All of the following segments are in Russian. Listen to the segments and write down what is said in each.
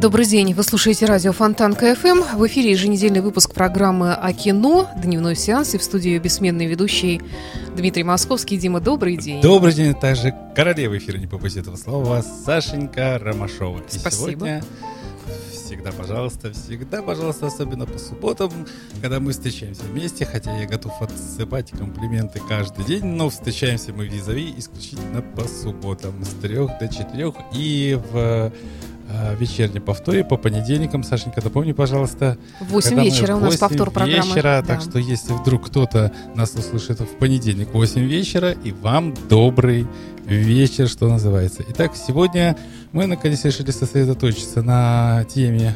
Добрый день. Вы слушаете радио Фонтан КФМ. В эфире еженедельный выпуск программы о кино «Дневной сеанс» и в студии бессменный ведущий Дмитрий Московский. Дима, добрый день. Добрый день. Также королева эфира, не побоюсь этого слова, Сашенька Ромашова. И Спасибо. сегодня всегда, пожалуйста, всегда, пожалуйста, особенно по субботам, когда мы встречаемся вместе, хотя я готов отсыпать комплименты каждый день, но встречаемся мы визави исключительно по субботам с трех до четырех и в вечернем повторе по понедельникам. Сашенька, напомни, пожалуйста. В 8 когда мы вечера у нас 8 повтор программы. вечера, Да. так что если вдруг кто-то нас услышит в понедельник в 8 вечера, и вам добрый вечер, что называется. Итак, сегодня мы наконец решили сосредоточиться на теме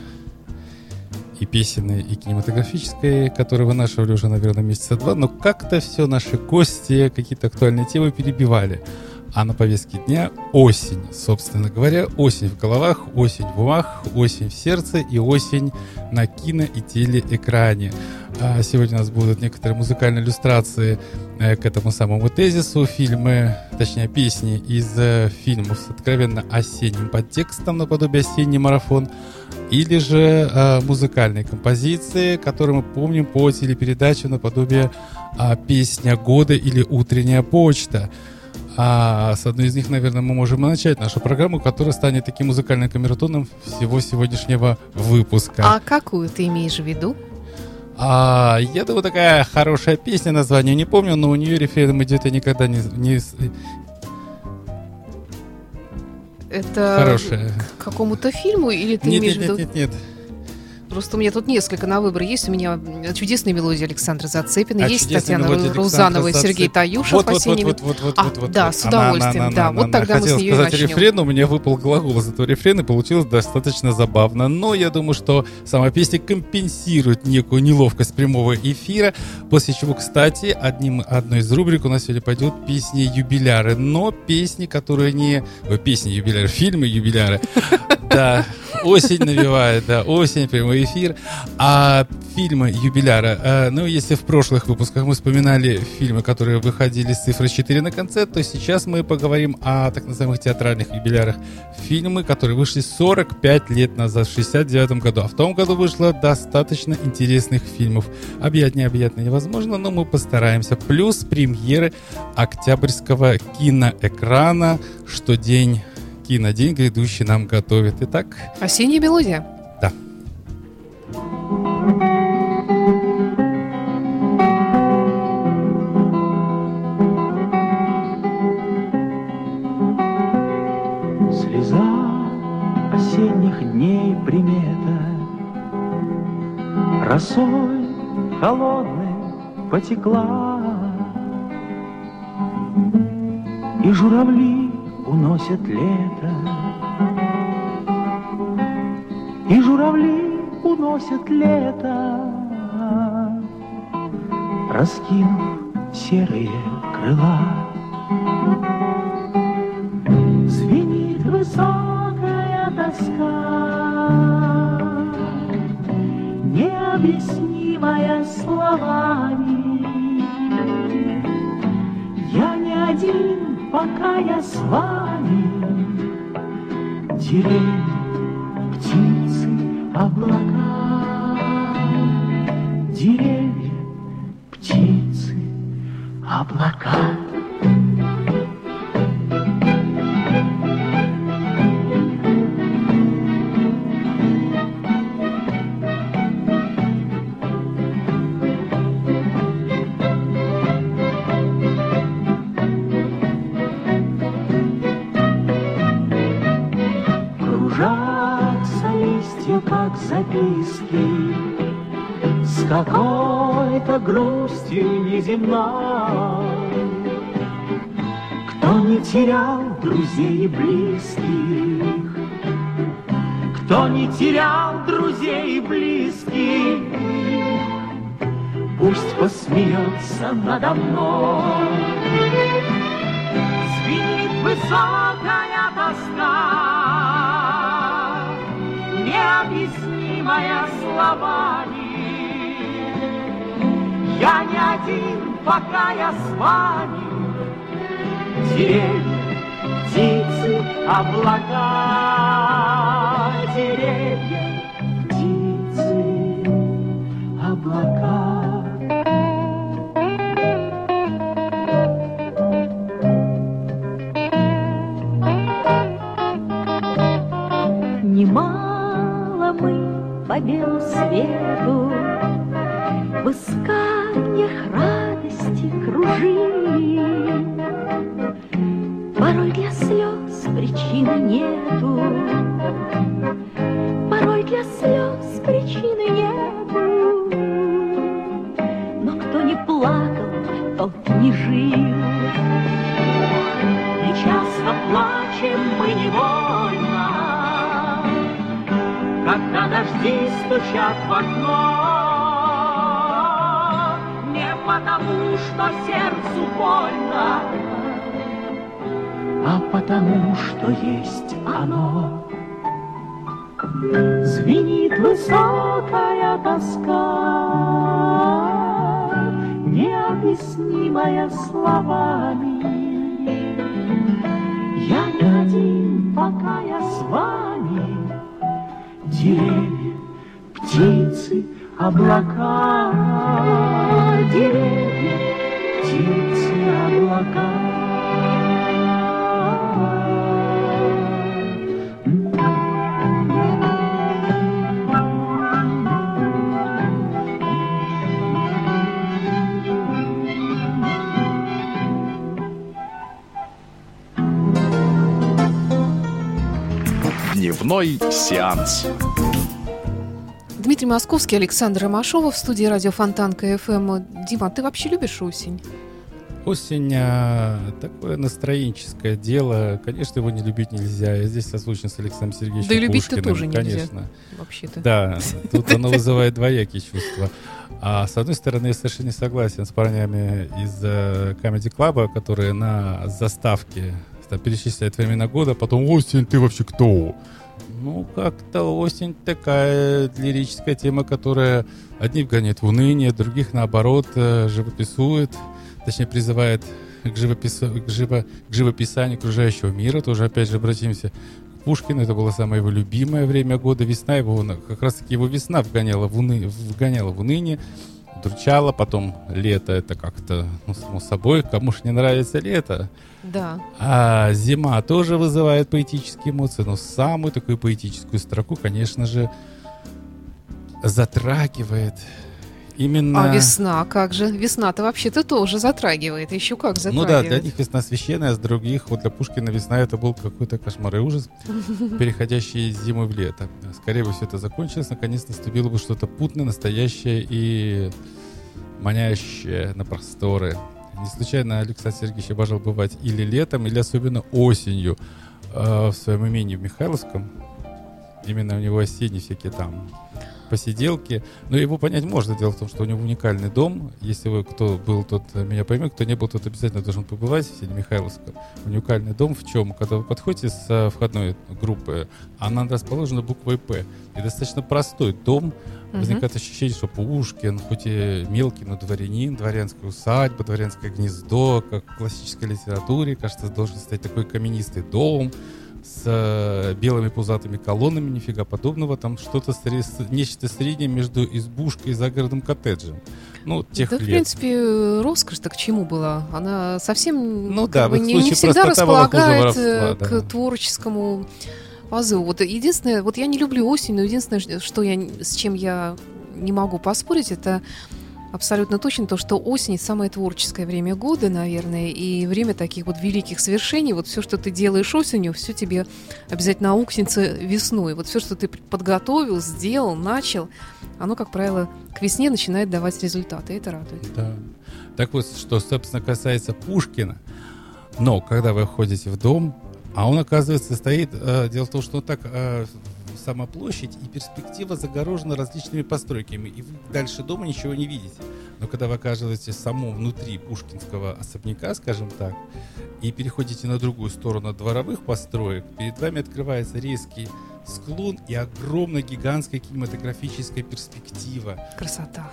и песенной, и кинематографической, которую вынашивали уже, наверное, месяца два, но как-то все наши гости какие-то актуальные темы перебивали. А на повестке дня осень, собственно говоря, осень в головах, осень в умах, осень в сердце и осень на кино и телеэкране. А сегодня у нас будут некоторые музыкальные иллюстрации э, к этому самому тезису, фильмы, точнее песни из э, фильмов с откровенно осенним подтекстом наподобие «Осенний марафон», или же э, музыкальные композиции, которые мы помним по телепередаче наподобие а, «Песня года» или «Утренняя почта». А с одной из них, наверное, мы можем начать нашу программу, которая станет таким музыкальным камертоном всего сегодняшнего выпуска. А какую ты имеешь в виду? А, я думаю, такая хорошая песня, название не помню, но у нее рефреном идет, я никогда не... не Это Хорошая. к какому-то фильму или ты Нет, имеешь нет, в виду? нет, нет, нет. Просто у меня тут несколько на выбор есть. У меня чудесные мелодии Александра Цапина, А есть Татьяна Рузанова и Сергей Таюшев. Вот, вот, «Осенний вот, вот, вот, А, вот, вот, да, вот. с удовольствием, да. Вот тогда мы с неё и сказать начнем. рефрен, у меня выпал глагол из этого рефрена, и получилось достаточно забавно. Но я думаю, что сама песня компенсирует некую неловкость прямого эфира, после чего, кстати, одним, одной из рубрик у нас сегодня пойдет песни юбиляры, но песни, которые не... Ой, песни юбиляры, фильмы юбиляры. Да, осень навевает, да, осень, эфир. А фильмы юбиляра, э, ну, если в прошлых выпусках мы вспоминали фильмы, которые выходили с цифрой 4 на конце, то сейчас мы поговорим о так называемых театральных юбилярах. Фильмы, которые вышли 45 лет назад, в 69 году. А в том году вышло достаточно интересных фильмов. Объять необъятно невозможно, но мы постараемся. Плюс премьеры октябрьского киноэкрана, что день кинодень грядущий нам готовит. Итак, Осенняя мелодия. Слеза осенних дней примета. Росой холодной потекла. И журавли уносят лето. И журавли уносят лето Раскинув серые крыла словами. Я не один, пока я с вами. Необъяснимая словами. Я не один, пока я с вами. Деревья, птицы, облака, деревья, по белу свету В исканиях радости кружили. Порой для слез причины нету, Порой для слез причины нету. Но кто не плакал, тот не жил. И часто плачем мы невольно, Дожди стучат в окно. Не потому, что сердцу больно, А потому, что есть оно. Звенит высокая тоска, Необъяснимая словами. Я не один, пока я с вами. Деревья, облака. Деревья, птицы, облака. Дневной сеанс. Дмитрий Московский, Александр Ромашова в студии радио Фонтан КФМ. Дима, ты вообще любишь осень? Осень а, такое настроенческое дело. Конечно, его не любить нельзя. Я здесь созвучен с Александром Сергеевичем Да и любить-то тоже нельзя. Конечно. Вообще-то. Да, тут оно вызывает двоякие чувства. А с одной стороны, я совершенно не согласен с парнями из э, Comedy Club, которые на заставке там, перечисляют времена года, потом «Осень, ты вообще кто?» Ну, как-то осень такая лирическая тема, которая одни вгоняет в уныние, других, наоборот, э, живописует, точнее, призывает к, живопису- к, живо- к живописанию окружающего мира. Тоже, опять же, обратимся к Пушкину. Это было самое его любимое время года. Весна его, как раз-таки его весна вгоняла в, уны- вгоняла в уныние, удручала. Потом лето, это как-то, ну, само собой, кому ж не нравится лето. Да. А зима тоже вызывает поэтические эмоции, но самую такую поэтическую строку, конечно же, затрагивает именно... А весна, как же? Весна-то вообще-то тоже затрагивает. Еще как Ну затрагивает. да, для них весна священная, а с других, вот для Пушкина весна это был какой-то кошмар и ужас, переходящий из зимы в лето. Скорее бы все это закончилось, наконец наступило бы что-то путное, настоящее и манящее на просторы. Не случайно Александр Сергеевич обожал бывать или летом, или особенно осенью э, в своем имении в Михайловском. Именно у него осенние всякие там посиделки. Но его понять можно. Дело в том, что у него уникальный дом. Если вы кто был, тот меня поймет, кто не был, тот обязательно должен побывать в Михайловском. Уникальный дом в чем? Когда вы подходите с входной группы, она расположена буквой «П». И достаточно простой дом. Возникает ощущение, что Пушкин, хоть и мелкий, но дворянин, дворянская усадьба, дворянское гнездо, как в классической литературе, кажется, должен стать такой каменистый дом с э, белыми пузатыми колоннами, нифига подобного, там что-то, сре- с- нечто среднее между избушкой и загородным коттеджем. Ну, тех да, в лет. принципе, роскошь-то к чему была? Она совсем Ну да, в бы, не, не всегда располагает воровства, э, да. к творческому позыву. Вот единственное, вот я не люблю осень, но единственное, что я, с чем я не могу поспорить, это абсолютно точно то, что осень самое творческое время года, наверное, и время таких вот великих свершений. Вот все, что ты делаешь осенью, все тебе обязательно аукнется весной. Вот все, что ты подготовил, сделал, начал, оно, как правило, к весне начинает давать результаты. И это радует. Да. Так вот, что, собственно, касается Пушкина, но когда вы входите в дом, а он, оказывается, стоит... Э, дело в том, что он так... Э, сама площадь и перспектива загорожена различными постройками, и вы дальше дома ничего не видите. Но когда вы оказываетесь самом внутри пушкинского особняка, скажем так, и переходите на другую сторону дворовых построек, перед вами открывается резкий склон и огромная гигантская кинематографическая перспектива. Красота.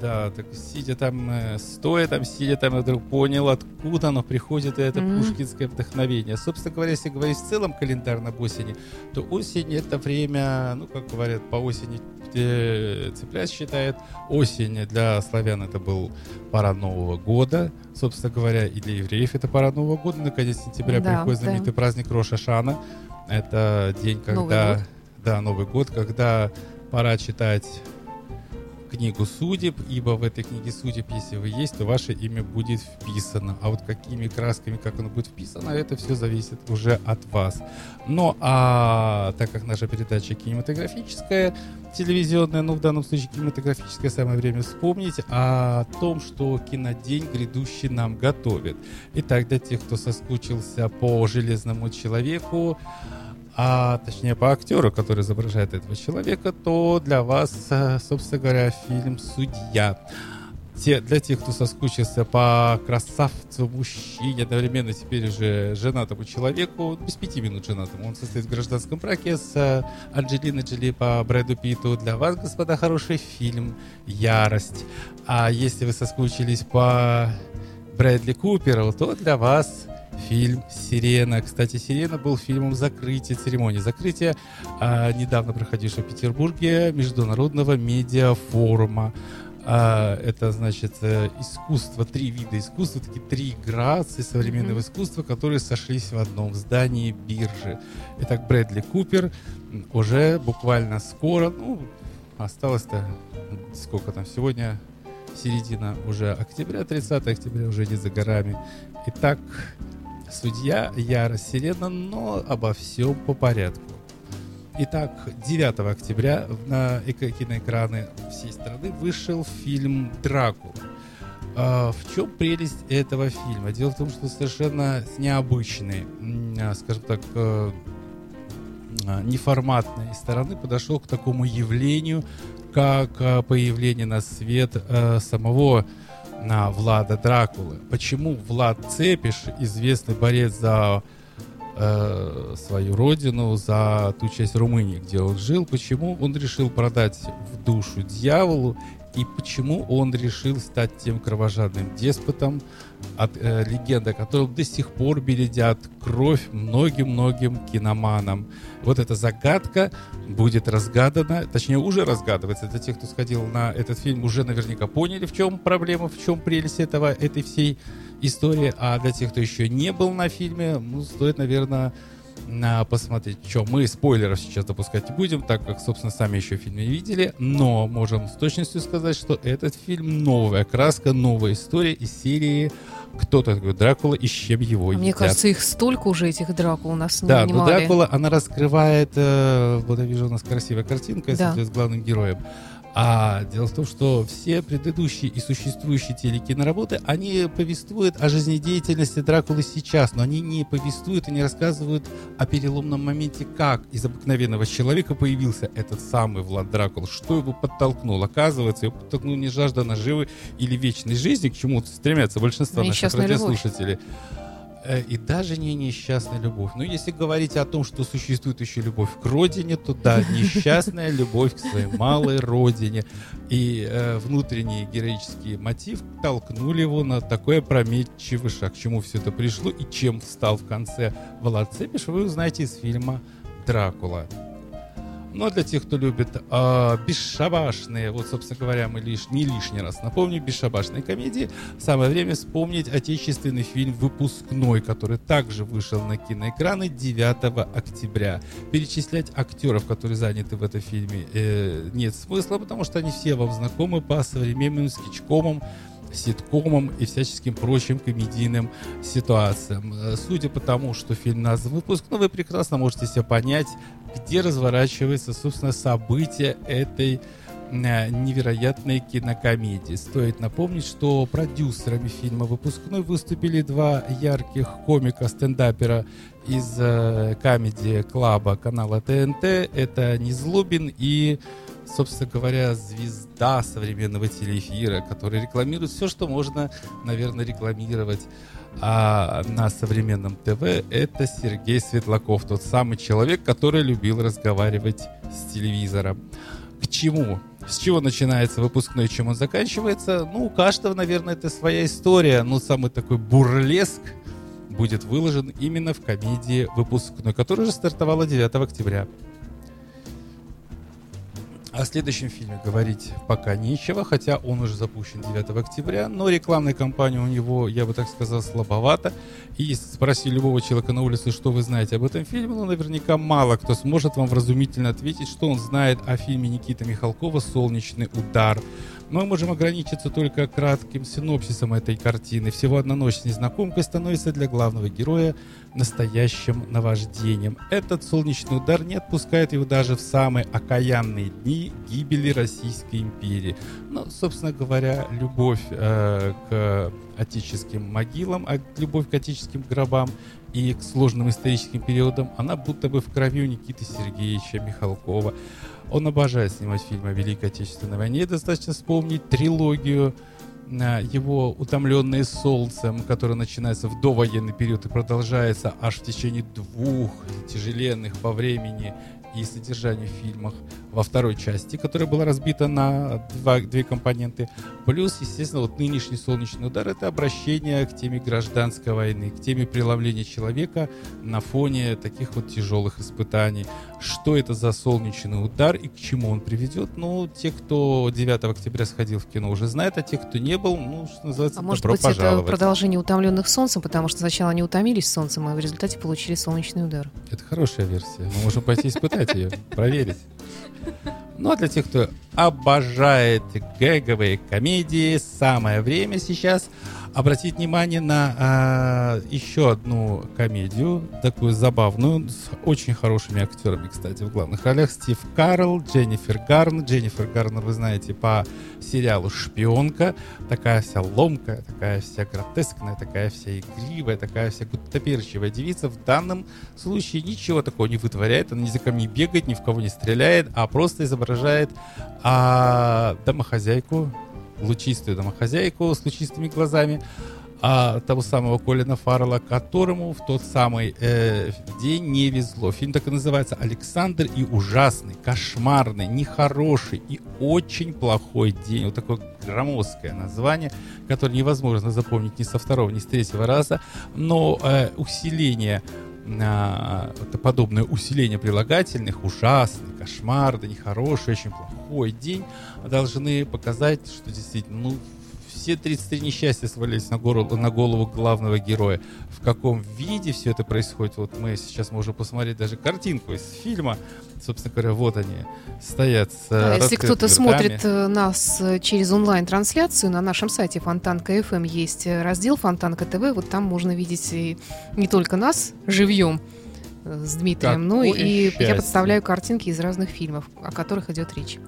Да, так сидя там, э, стоя там, сидя там, я вдруг понял, откуда оно приходит, и это mm-hmm. пушкинское вдохновение. Собственно говоря, если говорить в целом календарно об осени, то осень это время, ну, как говорят, по осени э, Цепляс считает, осень для славян это был пора Нового года, собственно говоря, и для евреев это пора Нового года. Наконец сентября да, приходит знаменитый да. праздник Роша Шана. Это день, когда... Новый год. Да, Новый год, когда пора читать книгу судеб, ибо в этой книге судеб, если вы есть, то ваше имя будет вписано. А вот какими красками, как оно будет вписано, это все зависит уже от вас. Но а так как наша передача кинематографическая, телевизионная, ну в данном случае кинематографическое самое время вспомнить о том, что кинодень грядущий нам готовит. Итак, для тех, кто соскучился по железному человеку, а точнее по актеру, который изображает этого человека, то для вас, э, собственно говоря, фильм «Судья». Те, для тех, кто соскучился по красавцу, мужчине, одновременно теперь уже женатому человеку, без пяти минут женатому, он состоит в гражданском браке с э, Анджелиной Джоли по Брэду Питу. Для вас, господа, хороший фильм «Ярость». А если вы соскучились по Брэдли Куперу, то для вас фильм «Сирена». Кстати, «Сирена» был фильмом закрытия, церемонии закрытия, а, недавно проходившего в Петербурге Международного медиафорума. А, это, значит, э, искусство, три вида искусства, такие три грации современного mm-hmm. искусства, которые сошлись в одном здании биржи. Итак, Брэдли Купер уже буквально скоро, ну, осталось-то сколько там сегодня, середина уже октября, 30 октября уже не за горами. Итак, Судья Яра Сирена, но обо всем по порядку. Итак, 9 октября на киноэкраны всей страны вышел фильм «Дракула». А, в чем прелесть этого фильма? Дело в том, что совершенно необычный, а, скажем так, э, а, неформатной стороны подошел к такому явлению, как появление на свет э, самого на Влада Дракулы. Почему Влад Цепиш, известный борец за э, свою родину, за ту часть Румынии, где он жил, почему он решил продать в душу дьяволу и почему он решил стать тем кровожадным деспотом, от э, легенды, которым до сих пор бередят кровь многим-многим киноманам. Вот эта загадка будет разгадана, точнее уже разгадывается. Это те, кто сходил на этот фильм, уже наверняка поняли, в чем проблема, в чем прелесть этого, этой всей истории. А для тех, кто еще не был на фильме, ну, стоит, наверное, на посмотреть, что мы спойлеров сейчас допускать не будем, так как, собственно, сами еще фильм не видели, но можем с точностью сказать, что этот фильм новая краска, новая история из серии кто такой Дракула и с чем его а едят. Мне кажется, их столько уже, этих Дракул, у нас не Да, но Дракула, она раскрывает, э, вот я вижу, у нас красивая картинка да. с главным героем. А дело в том, что все предыдущие и существующие телекиноработы, они повествуют о жизнедеятельности Дракулы сейчас, но они не повествуют и не рассказывают о переломном моменте, как из обыкновенного человека появился этот самый Влад Дракул, что его подтолкнул. Оказывается, его подтолкнул не жажда наживы или вечной жизни, к чему стремятся большинство наших радиослушателей. Любовь и даже не несчастная любовь. Но если говорить о том, что существует еще любовь к родине, то да, несчастная любовь к своей малой родине. И э, внутренний героический мотив толкнули его на такой опрометчивый шаг. К чему все это пришло и чем стал в конце Влад Цепиш, вы узнаете из фильма «Дракула». Ну, а для тех, кто любит э, бесшабашные, вот, собственно говоря, мы лишь не лишний раз напомню, бесшабашные комедии, самое время вспомнить отечественный фильм «Выпускной», который также вышел на киноэкраны 9 октября. Перечислять актеров, которые заняты в этом фильме, э, нет смысла, потому что они все вам знакомы по современным скетчкомам, ситкомам и всяческим прочим комедийным ситуациям. Э, Судя по тому, что фильм назван «Выпуск», ну, вы прекрасно можете себе понять, где разворачивается, собственно, событие этой э, невероятной кинокомедии. Стоит напомнить, что продюсерами фильма «Выпускной» выступили два ярких комика-стендапера из э, комедии-клаба канала ТНТ. Это Незлобин и собственно говоря, звезда современного телеэфира, который рекламирует все, что можно, наверное, рекламировать а на современном ТВ, это Сергей Светлаков, тот самый человек, который любил разговаривать с телевизором. К чему? С чего начинается выпускной, чем он заканчивается? Ну, у каждого, наверное, это своя история, но самый такой бурлеск будет выложен именно в комедии «Выпускной», которая уже стартовала 9 октября. О следующем фильме говорить пока нечего, хотя он уже запущен 9 октября, но рекламной кампании у него, я бы так сказал, слабовато. И спроси любого человека на улице, что вы знаете об этом фильме, ну, наверняка мало кто сможет вам вразумительно ответить, что он знает о фильме Никиты Михалкова «Солнечный удар». Мы можем ограничиться только кратким синопсисом этой картины. Всего одна ночь с незнакомкой становится для главного героя настоящим наваждением. Этот солнечный удар не отпускает его даже в самые окаянные дни гибели Российской империи. Ну, собственно говоря, любовь э, к отеческим могилам, а любовь к отеческим гробам и к сложным историческим периодам, она будто бы в крови у Никиты Сергеевича Михалкова. Он обожает снимать фильмы о Великой Отечественной войне. Достаточно вспомнить трилогию а, его «Утомленные солнцем», которая начинается в довоенный период и продолжается аж в течение двух тяжеленных по времени и содержанию фильмах во второй части, которая была разбита на два, две компоненты. Плюс, естественно, вот нынешний солнечный удар — это обращение к теме гражданской войны, к теме преломления человека на фоне таких вот тяжелых испытаний. Что это за солнечный удар и к чему он приведет? Ну, те, кто 9 октября сходил в кино, уже знают, а те, кто не был, ну, что называется, А может добро быть, это пожаловать. продолжение утомленных солнцем, потому что сначала они утомились солнцем, а в результате получили солнечный удар. Это хорошая версия. Мы можем пойти испытать ее, проверить. Ну а для тех, кто обожает гэговые комедии, самое время сейчас обратить внимание на а, еще одну комедию, такую забавную, с очень хорошими актерами, кстати, в главных ролях. Стив Карл, Дженнифер Гарн. Дженнифер Гарнер, вы знаете, по сериалу «Шпионка». Такая вся ломкая, такая вся гротескная, такая вся игривая, такая вся гуттаперчивая девица. В данном случае ничего такого не вытворяет. Она ни за кем бегает, ни в кого не стреляет, а просто изображает а, домохозяйку, лучистую домохозяйку с лучистыми глазами, а, того самого Колина Фаррелла, которому в тот самый э, день не везло. Фильм так и называется «Александр и ужасный, кошмарный, нехороший и очень плохой день». Вот такое громоздкое название, которое невозможно запомнить ни со второго, ни с третьего раза, но э, усиление а, подобное усиление прилагательных, ужасный, кошмарный, нехороший, очень плохой день, должны показать, что действительно, ну, все 33 несчастья свалились на голову, на голову главного героя. В каком виде все это происходит, вот мы сейчас можем посмотреть даже картинку из фильма. Собственно говоря, вот они стоят с Да, если кто-то ртами. смотрит э, нас э, через онлайн-трансляцию, на нашем сайте Фонтанка FM есть э, раздел Фонтанка ТВ, вот там можно видеть и не только нас живьем с Дмитрием, но Какое и счастье. я подставляю картинки из разных фильмов, о которых идет речь.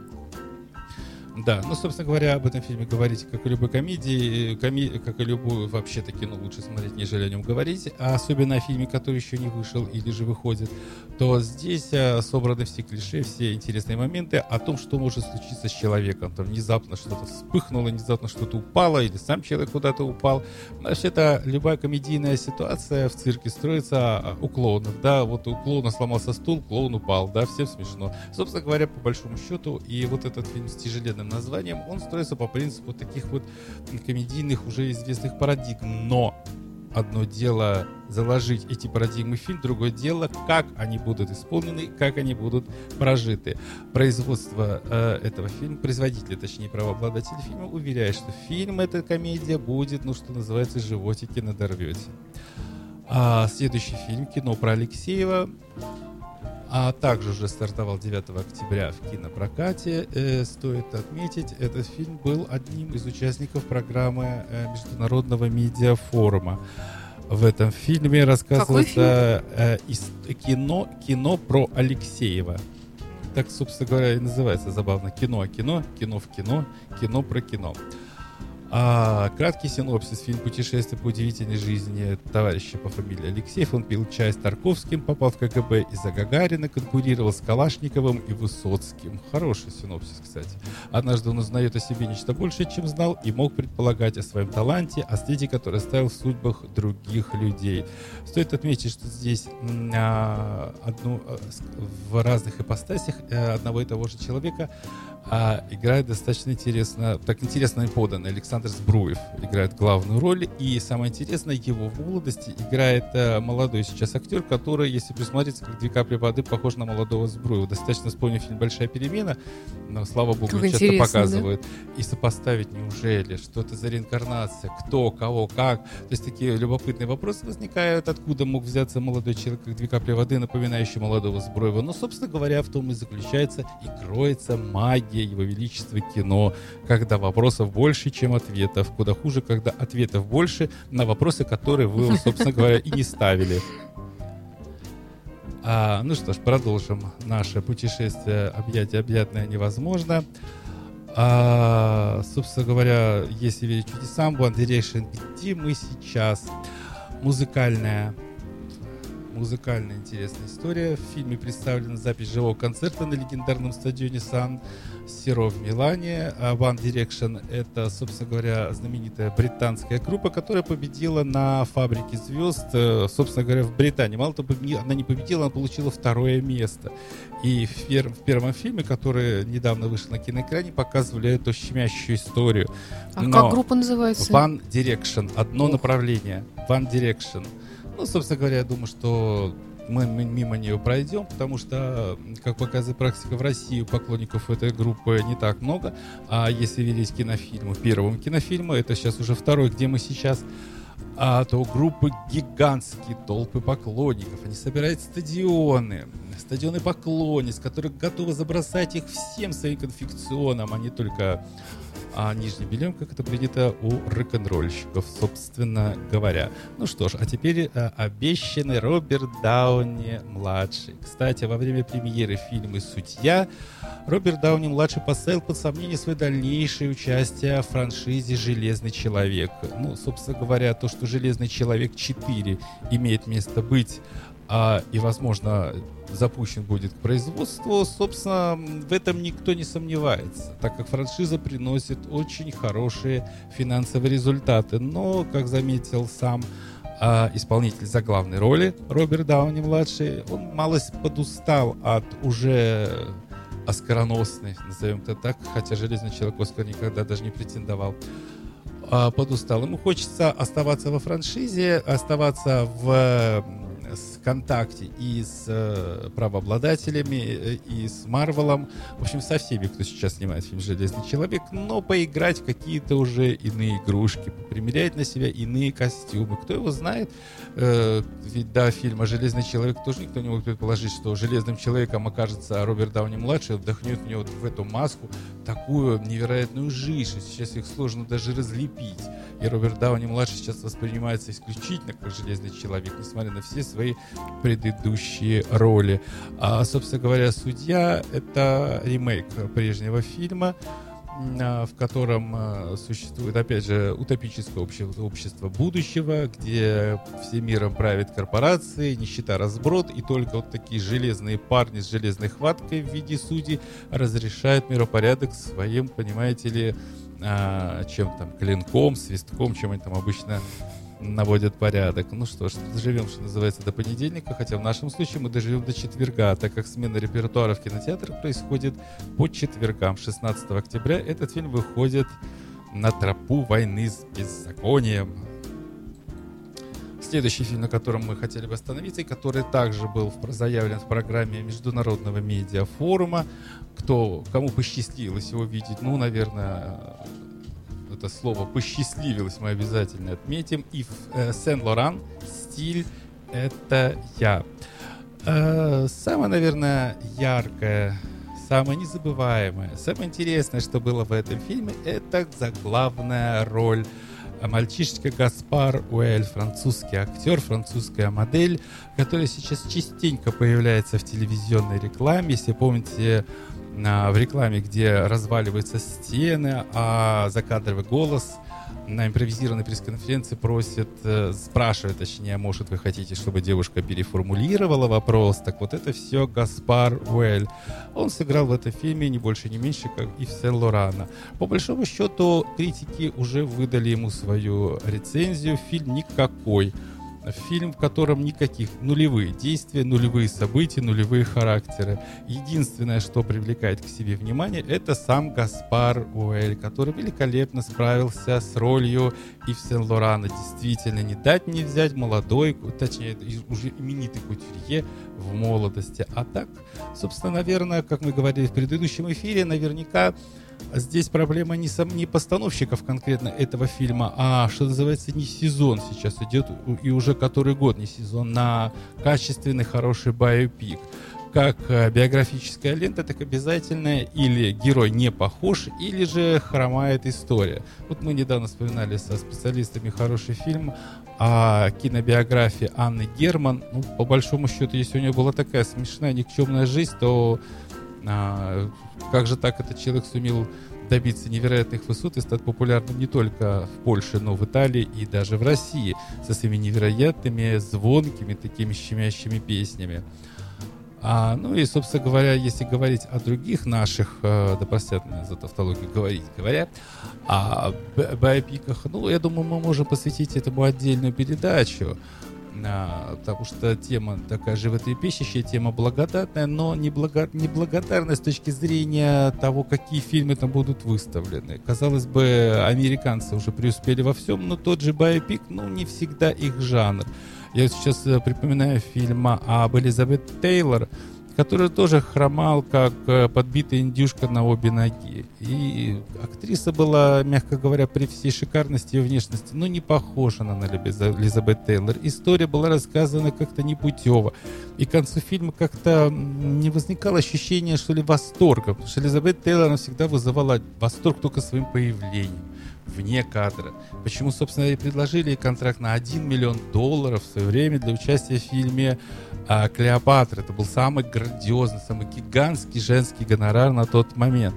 Да, ну, собственно говоря, об этом фильме говорить, как и любой комедии, коми- как и любую вообще-то кино лучше смотреть, нежели о нем говорить, а особенно о фильме, который еще не вышел или же выходит, то здесь а, собраны все клише, все интересные моменты о том, что может случиться с человеком. Там внезапно что-то вспыхнуло, внезапно что-то упало, или сам человек куда-то упал. Вообще-то любая комедийная ситуация в цирке строится а, у клоунов, да, вот у клоуна сломался стул, клоун упал, да, всем смешно. Собственно говоря, по большому счету, и вот этот фильм с тяжеленным названием, он строится по принципу таких вот комедийных уже известных парадигм. Но Одно дело заложить эти парадигмы в фильм, другое дело, как они будут исполнены, как они будут прожиты. Производство э, этого фильма, производители, точнее, правообладатели фильма, уверяют, что фильм, эта комедия будет, ну, что называется, животики надорвете. А следующий фильм, кино про Алексеева, а также уже стартовал 9 октября в кинопрокате. Э, стоит отметить, этот фильм был одним из участников программы э, Международного медиафорума. В этом фильме рассказывается э, из, кино, кино про Алексеева. Так, собственно говоря, и называется забавно. Кино о кино, кино в кино, кино про кино. А, краткий синопсис. Фильм «Путешествие по удивительной жизни» товарища по фамилии Алексеев. Он пил чай с Тарковским, попал в КГБ из-за Гагарина, конкурировал с Калашниковым и Высоцким. Хороший синопсис, кстати. Однажды он узнает о себе нечто большее, чем знал, и мог предполагать о своем таланте, о следе, который ставил в судьбах других людей. Стоит отметить, что здесь а, одну, а, в разных ипостасях а, одного и того же человека а, играет достаточно интересно, так интересно и подано. Александр Сбруев играет главную роль, и самое интересное, его в молодости играет а, молодой сейчас актер, который, если присмотреться, как две капли воды, похож на молодого Сбруева. Достаточно вспомнить фильм «Большая перемена», но, слава богу, Как часто показывают. И сопоставить, неужели, что это за реинкарнация, кто, кого, как. То есть такие любопытные вопросы возникают, откуда мог взяться молодой человек, как две капли воды, напоминающий молодого Сбруева. Но, собственно говоря, в том и заключается и кроется магия его величества кино, когда вопросов больше, чем ответов. Куда хуже, когда ответов больше на вопросы, которые вы, собственно говоря, и не ставили. А, ну что ж, продолжим наше путешествие объятие объятное невозможно. А, собственно говоря, если верить чудесам, One Direction, где мы сейчас? Музыкальная музыкальная интересная история. В фильме представлена запись живого концерта на легендарном стадионе Сан Сиро в Милане. А One Direction — это, собственно говоря, знаменитая британская группа, которая победила на «Фабрике звезд», э, собственно говоря, в Британии. Мало того, она не победила, она получила второе место. И в, пер- в первом фильме, который недавно вышел на киноэкране, показывали эту щемящую историю. А Но как группа называется? One Direction. Одно направление. One Direction. Ну, собственно говоря, я думаю, что мы мимо нее пройдем, потому что, как показывает практика в России, поклонников этой группы не так много. А если верить кинофильму, первому кинофильму, это сейчас уже второй, где мы сейчас, а, то у группы гигантские толпы поклонников. Они собирают стадионы, стадионы поклонниц, которые готовы забросать их всем своим конфекционом, а не только а нижним бельем, как это принято у рок-н-ролльщиков, собственно говоря. Ну что ж, а теперь а, обещанный Роберт Дауни-младший. Кстати, во время премьеры фильма «Судья» Роберт Дауни-младший поставил под сомнение свое дальнейшее участие в франшизе «Железный человек». Ну, собственно говоря, то, что «Железный человек 4» имеет место быть а, и, возможно, запущен будет к производству, собственно, в этом никто не сомневается, так как франшиза приносит очень хорошие финансовые результаты. Но, как заметил сам а, исполнитель заглавной роли Роберт Дауни-младший, он малость подустал от уже оскароносной, назовем это так, хотя «Железный человек» Оскар никогда даже не претендовал, а, подустал. Ему хочется оставаться во франшизе, оставаться в с ВКонтакте и с э, правообладателями, э, и с Марвелом, в общем, со всеми, кто сейчас снимает фильм «Железный человек», но поиграть в какие-то уже иные игрушки, примерять на себя иные костюмы. Кто его знает? Э, ведь до фильма «Железный человек» тоже никто не мог предположить, что «Железным человеком» окажется Роберт Дауни-младший, вдохнет в него в эту маску такую невероятную жижу. Сейчас их сложно даже разлепить. И Роберт Дауни-младший сейчас воспринимается исключительно как «Железный человек», несмотря на все свои предыдущие роли. А, собственно говоря, «Судья» — это ремейк прежнего фильма, а, в котором а, существует, опять же, утопическое общество, общество будущего, где всем миром правит корпорации, нищета, разброд, и только вот такие железные парни с железной хваткой в виде судей разрешают миропорядок своим, понимаете ли, чем там, клинком, свистком, чем они там обычно наводят порядок. Ну что ж, доживем, что называется, до понедельника, хотя в нашем случае мы доживем до четверга, так как смена репертуара в кинотеатрах происходит по четвергам. 16 октября этот фильм выходит на тропу войны с беззаконием. Следующий фильм, на котором мы хотели бы остановиться, и который также был заявлен в программе Международного медиафорума. Кто, кому посчастливилось его видеть, ну, наверное, это слово посчастливилось, мы обязательно отметим. И э, Сен-Лоран стиль это я. Э, самое, наверное, яркое, самое незабываемое, самое интересное, что было в этом фильме, это заглавная роль мальчишечка Гаспар Уэль, французский актер, французская модель, которая сейчас частенько появляется в телевизионной рекламе. Если помните, на- в рекламе, где разваливаются стены, а закадровый голос на импровизированной пресс-конференции просит, э, спрашивает, точнее, может, вы хотите, чтобы девушка переформулировала вопрос. Так вот, это все Гаспар Уэль. Он сыграл в этом фильме не больше, не меньше, как и в Сен-Лорана. По большому счету, критики уже выдали ему свою рецензию. Фильм никакой. Фильм, в котором никаких нулевые действия, нулевые события, нулевые характеры. Единственное, что привлекает к себе внимание, это сам Гаспар Уэль, который великолепно справился с ролью Ив Сен-Лорана. Действительно, не дать не взять молодой, точнее, уже именитый кутюрье в молодости. А так, собственно, наверное, как мы говорили в предыдущем эфире, наверняка Здесь проблема не, сам, не постановщиков конкретно этого фильма, а, что называется, не сезон сейчас идет, и уже который год не сезон, на качественный, хороший биопик. Как э, биографическая лента, так обязательно или герой не похож, или же хромает история. Вот мы недавно вспоминали со специалистами хороший фильм о кинобиографии Анны Герман. Ну, по большому счету, если у нее была такая смешная, никчемная жизнь, то а, как же так этот человек сумел добиться невероятных высот и стать популярным не только в Польше, но в Италии и даже в России со своими невероятными, звонкими, такими щемящими песнями. А, ну и, собственно говоря, если говорить о других наших, э, да простят меня за тавтологию говорить, говоря, о биопиках, ну, я думаю, мы можем посвятить этому отдельную передачу. А, потому что тема такая животрепещущая, тема благодатная, но не благо- с точки зрения того, какие фильмы там будут выставлены. Казалось бы, американцы уже преуспели во всем, но тот же биопик, ну, не всегда их жанр. Я сейчас э, припоминаю фильм об Элизабет Тейлор, который тоже хромал, как э, подбитая индюшка на обе ноги. И актриса была, мягко говоря, при всей шикарности ее внешности, но не похожа она на Элиза- Элизабет Тейлор. История была рассказана как-то непутево. И к концу фильма как-то не возникало ощущения, что ли, восторга. Потому что Элизабет Тейлор, всегда вызывала восторг только своим появлением вне кадра. Почему, собственно, и предложили контракт на 1 миллион долларов в свое время для участия в фильме а, «Клеопатра». Это был самый грандиозный, самый гигантский женский гонорар на тот момент.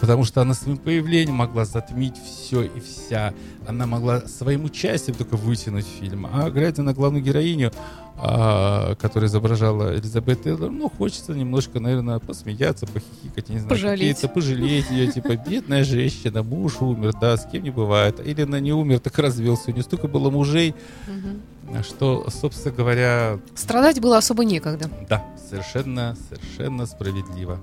Потому что она своим появлением могла затмить все и вся. Она могла своим участием только вытянуть фильм. А глядя на главную героиню, а, которая изображала Элизабет Тейлор, ну, хочется немножко, наверное, посмеяться, похихикать, не знаю, Пожалеть. какие-то- пожалеть ее, типа, бедная женщина, муж умер, да, с кем не бывает. Или она не умер, так развелся. У нее столько было мужей, что, собственно говоря, Страдать было особо некогда. да, совершенно, совершенно справедливо.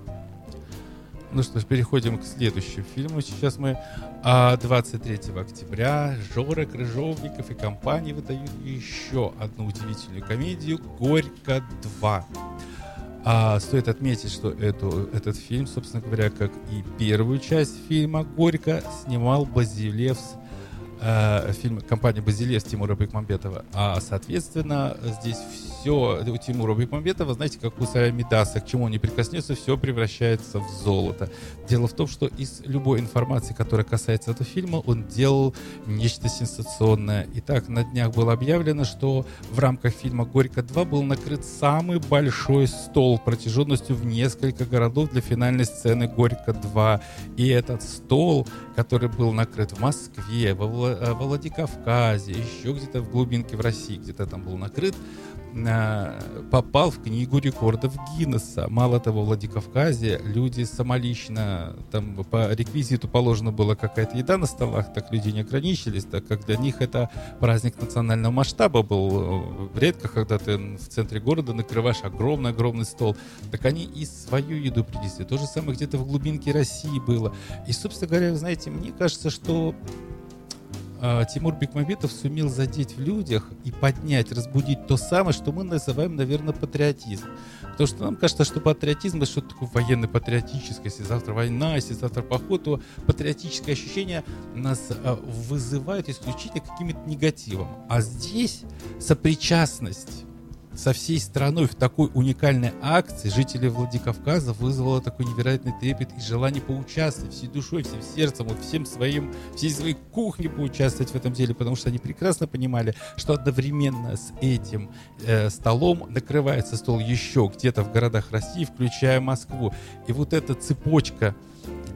Ну что ж, переходим к следующему фильму. Сейчас мы а, 23 октября Жора Крыжовников и компания выдают еще одну удивительную комедию «Горько 2». А, стоит отметить, что эту, этот фильм, собственно говоря, как и первую часть фильма «Горько» снимал Базилевс э, фильм компании «Базилевс» Тимура Бекмамбетова. А, соответственно, здесь все у Тимура Бекмамбетова, знаете, как у Сая Мидаса, к чему он не прикоснется, все превращается в золото. Дело в том, что из любой информации, которая касается этого фильма, он делал нечто сенсационное. Итак, на днях было объявлено, что в рамках фильма «Горько 2» был накрыт самый большой стол протяженностью в несколько городов для финальной сцены «Горько 2». И этот стол, который был накрыт в Москве, во, э, Владикавказе, еще где-то в глубинке в России, где-то там был накрыт, попал в книгу рекордов Гиннесса. Мало того, в Владикавказе люди самолично, там по реквизиту положено было какая-то еда на столах, так люди не ограничились, так как для них это праздник национального масштаба был. Э, Редко, когда ты в центре города накрываешь огромный-огромный стол, так они и свою еду принесли. То же самое где-то в глубинке России было. И, собственно говоря, знаете, мне кажется, что э, Тимур Бекмамбетов сумел задеть в людях и поднять, разбудить то самое, что мы называем, наверное, патриотизм. Потому что нам кажется, что патриотизм это что-то такое военно-патриотическое. Если завтра война, если завтра поход, то патриотическое ощущение нас э, вызывает исключительно каким-то негативом. А здесь сопричастность со всей страной в такой уникальной акции жители Владикавказа вызвало такой невероятный трепет и желание поучаствовать всей душой, всем сердцем, вот всем своим, всей своей кухней поучаствовать в этом деле, потому что они прекрасно понимали, что одновременно с этим э, столом накрывается стол еще где-то в городах России, включая Москву. И вот эта цепочка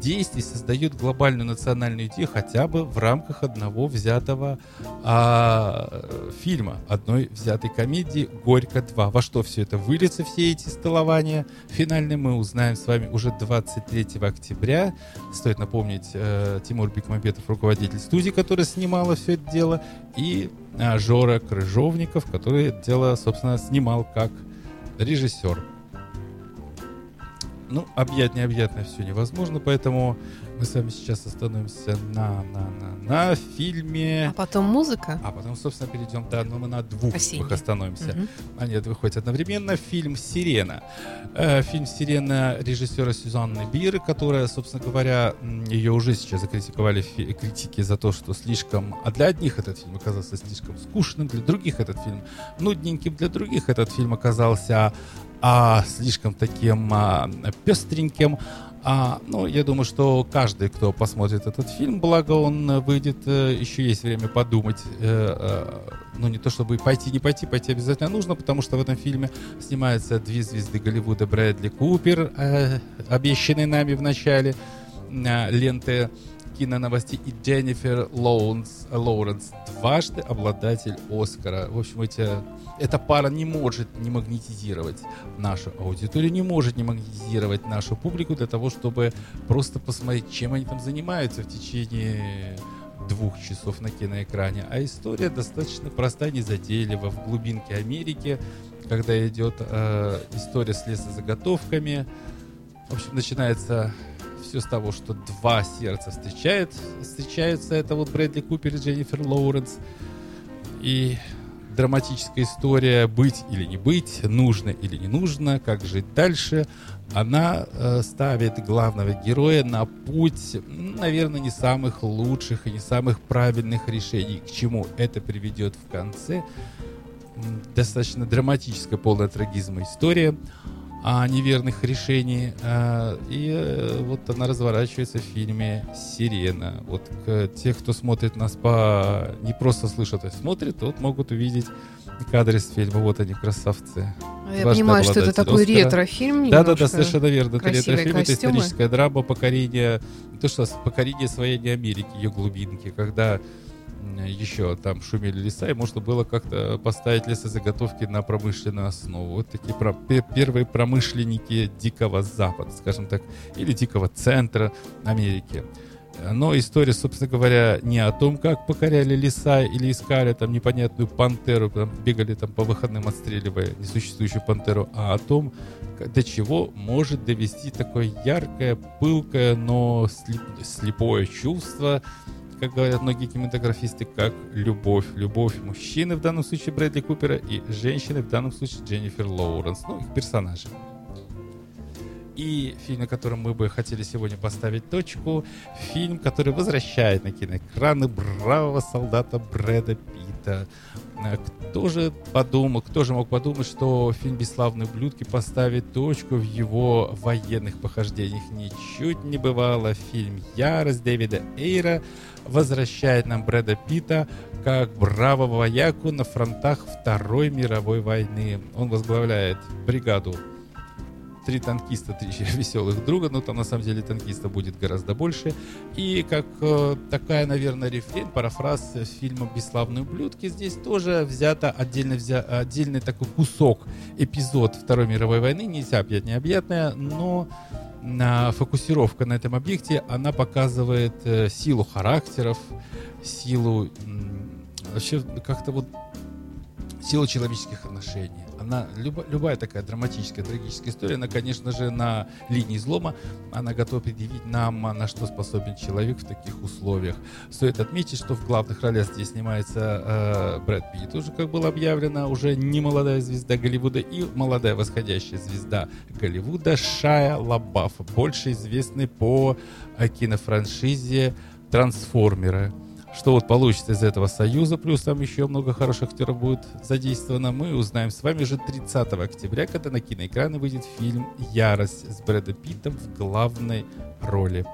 действий создает глобальную национальную идею хотя бы в рамках одного взятого а, фильма, одной взятой комедии «Горько 2». Во что все это выльется, все эти столования финальные, мы узнаем с вами уже 23 октября. Стоит напомнить, э, Тимур Бекмамбетов, руководитель студии, которая снимала все это дело, и э, Жора Крыжовников, который это дело, собственно, снимал как режиссер ну, объять необъятное все невозможно, поэтому мы с вами сейчас остановимся на, на, на, на фильме. А потом музыка. А потом, собственно, перейдем, да, но мы на двух Осенний. остановимся. Мгм. А нет, выходит одновременно фильм «Сирена». Э, фильм «Сирена» режиссера Сюзанны Биры, которая, собственно говоря, ее уже сейчас закритиковали критики за то, что слишком... А для одних этот фильм оказался слишком скучным, для других этот фильм нудненьким, для других этот фильм оказался а, слишком таким а, пестреньким. А, ну, я думаю, что каждый, кто посмотрит этот фильм, благо он выйдет, э, еще есть время подумать. э, э, ну, не то чтобы пойти, не пойти, пойти обязательно нужно, потому что в этом фильме снимаются две звезды Голливуда Брэдли Купер, обещанные нами в начале ленты киноновостей, и Дженнифер Лоуренс, Лоуренс, дважды обладатель Оскара. В общем, эти, эта пара не может не магнетизировать нашу аудиторию, не может не магнетизировать нашу публику для того, чтобы просто посмотреть, чем они там занимаются в течение двух часов на киноэкране. А история достаточно простая, незатейлива. В глубинке Америки, когда идет э, история с лесозаготовками, в общем, начинается все с того, что два сердца встречают, встречаются. Это вот Брэдли Купер и Дженнифер Лоуренс. И драматическая история «Быть или не быть», «Нужно или не нужно», «Как жить дальше», она э, ставит главного героя на путь, наверное, не самых лучших и не самых правильных решений. К чему это приведет в конце? Достаточно драматическая, полная трагизма история о неверных решений. э, И э, вот она разворачивается в фильме «Сирена». Вот к- те, кто смотрит нас по... не просто слышат, а смотрят, вот могут увидеть кадры с фильма. Вот они, красавцы. А Я Дважды понимаю, что это такой Оскара. ретро-фильм. Да, да, да, немножко. совершенно верно. Это ретро-фильм, это костюмы. историческая драма покорения, то что покорение своей Америки, ее глубинки, когда еще там шумели леса, и можно было как-то поставить лесозаготовки на промышленную основу. Вот такие про- пе- первые промышленники Дикого Запада, скажем так, или Дикого Центра Америки. Но история, собственно говоря, не о том, как покоряли леса или искали там непонятную пантеру, там, бегали там по выходным, отстреливая несуществующую пантеру, а о том, до чего может довести такое яркое, пылкое, но слеп- слепое чувство, как говорят многие кинематографисты, как любовь. Любовь мужчины, в данном случае Брэдли Купера, и женщины, в данном случае Дженнифер Лоуренс, ну, их персонажи. И фильм, на котором мы бы хотели сегодня поставить точку, фильм, который возвращает на киноэкраны бравого солдата Брэда Питта. Э, Кто же подумал, кто же мог подумать, что фильм «Бесславные ублюдки» поставит точку в его военных похождениях? Ничуть не бывало. Фильм «Ярость» Дэвида Эйра возвращает нам Брэда Питта как бравого вояку на фронтах Второй мировой войны. Он возглавляет бригаду три танкиста, три веселых друга, но там на самом деле танкистов будет гораздо больше. И как э, такая, наверное, рефрен, парафраз фильма «Бесславные ублюдки», здесь тоже взято отдельно взя, отдельный такой кусок, эпизод Второй мировой войны, нельзя объять необъятное, но на фокусировка на этом объекте, она показывает э, силу характеров, силу вообще как-то вот силу человеческих отношений. Она, любо, любая такая драматическая, трагическая история, она, конечно же, на линии излома, она готова предъявить нам, на что способен человек в таких условиях. Стоит отметить, что в главных ролях здесь снимается э, Брэд Питт, уже как было объявлено, уже не молодая звезда Голливуда и молодая восходящая звезда Голливуда Шая Лабаф, больше известный по э, кинофраншизе «Трансформеры». Что вот получится из этого союза, плюс там еще много хороших актеров будет задействовано, мы узнаем с вами же 30 октября, когда на киноэкраны выйдет фильм «Ярость» с Брэдом Питтом в главной роли.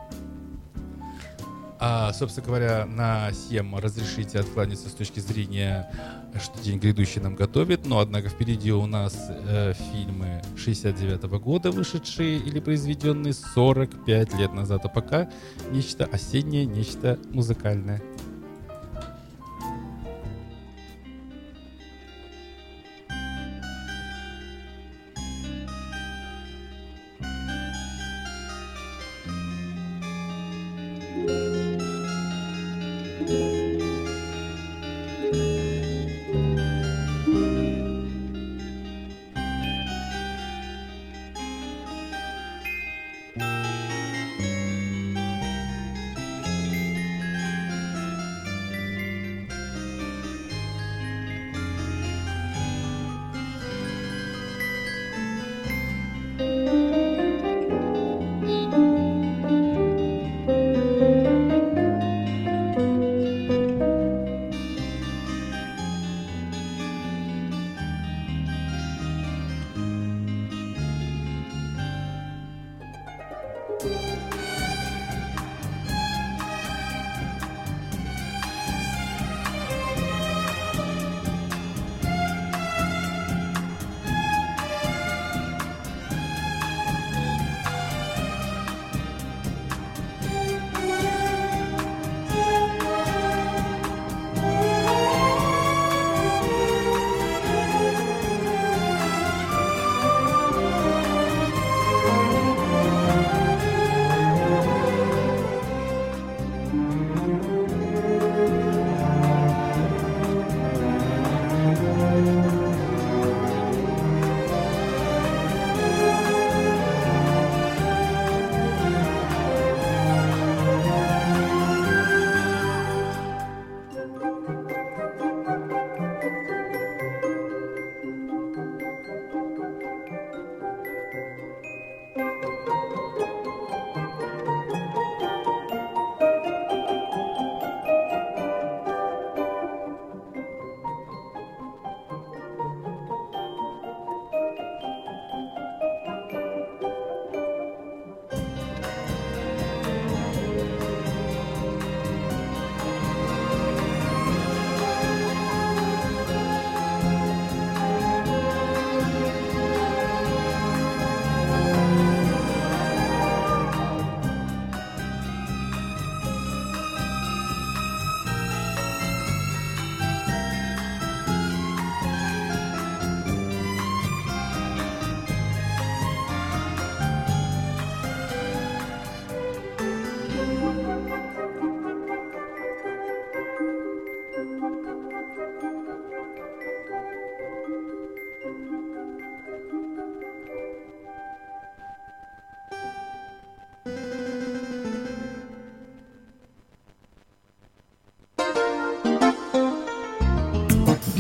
А, собственно говоря, на сем разрешите откланяться с точки зрения, что день грядущий нам готовит, но, однако, впереди у нас э, фильмы 69 -го года, вышедшие или произведенные 45 лет назад, а пока нечто осеннее, нечто музыкальное.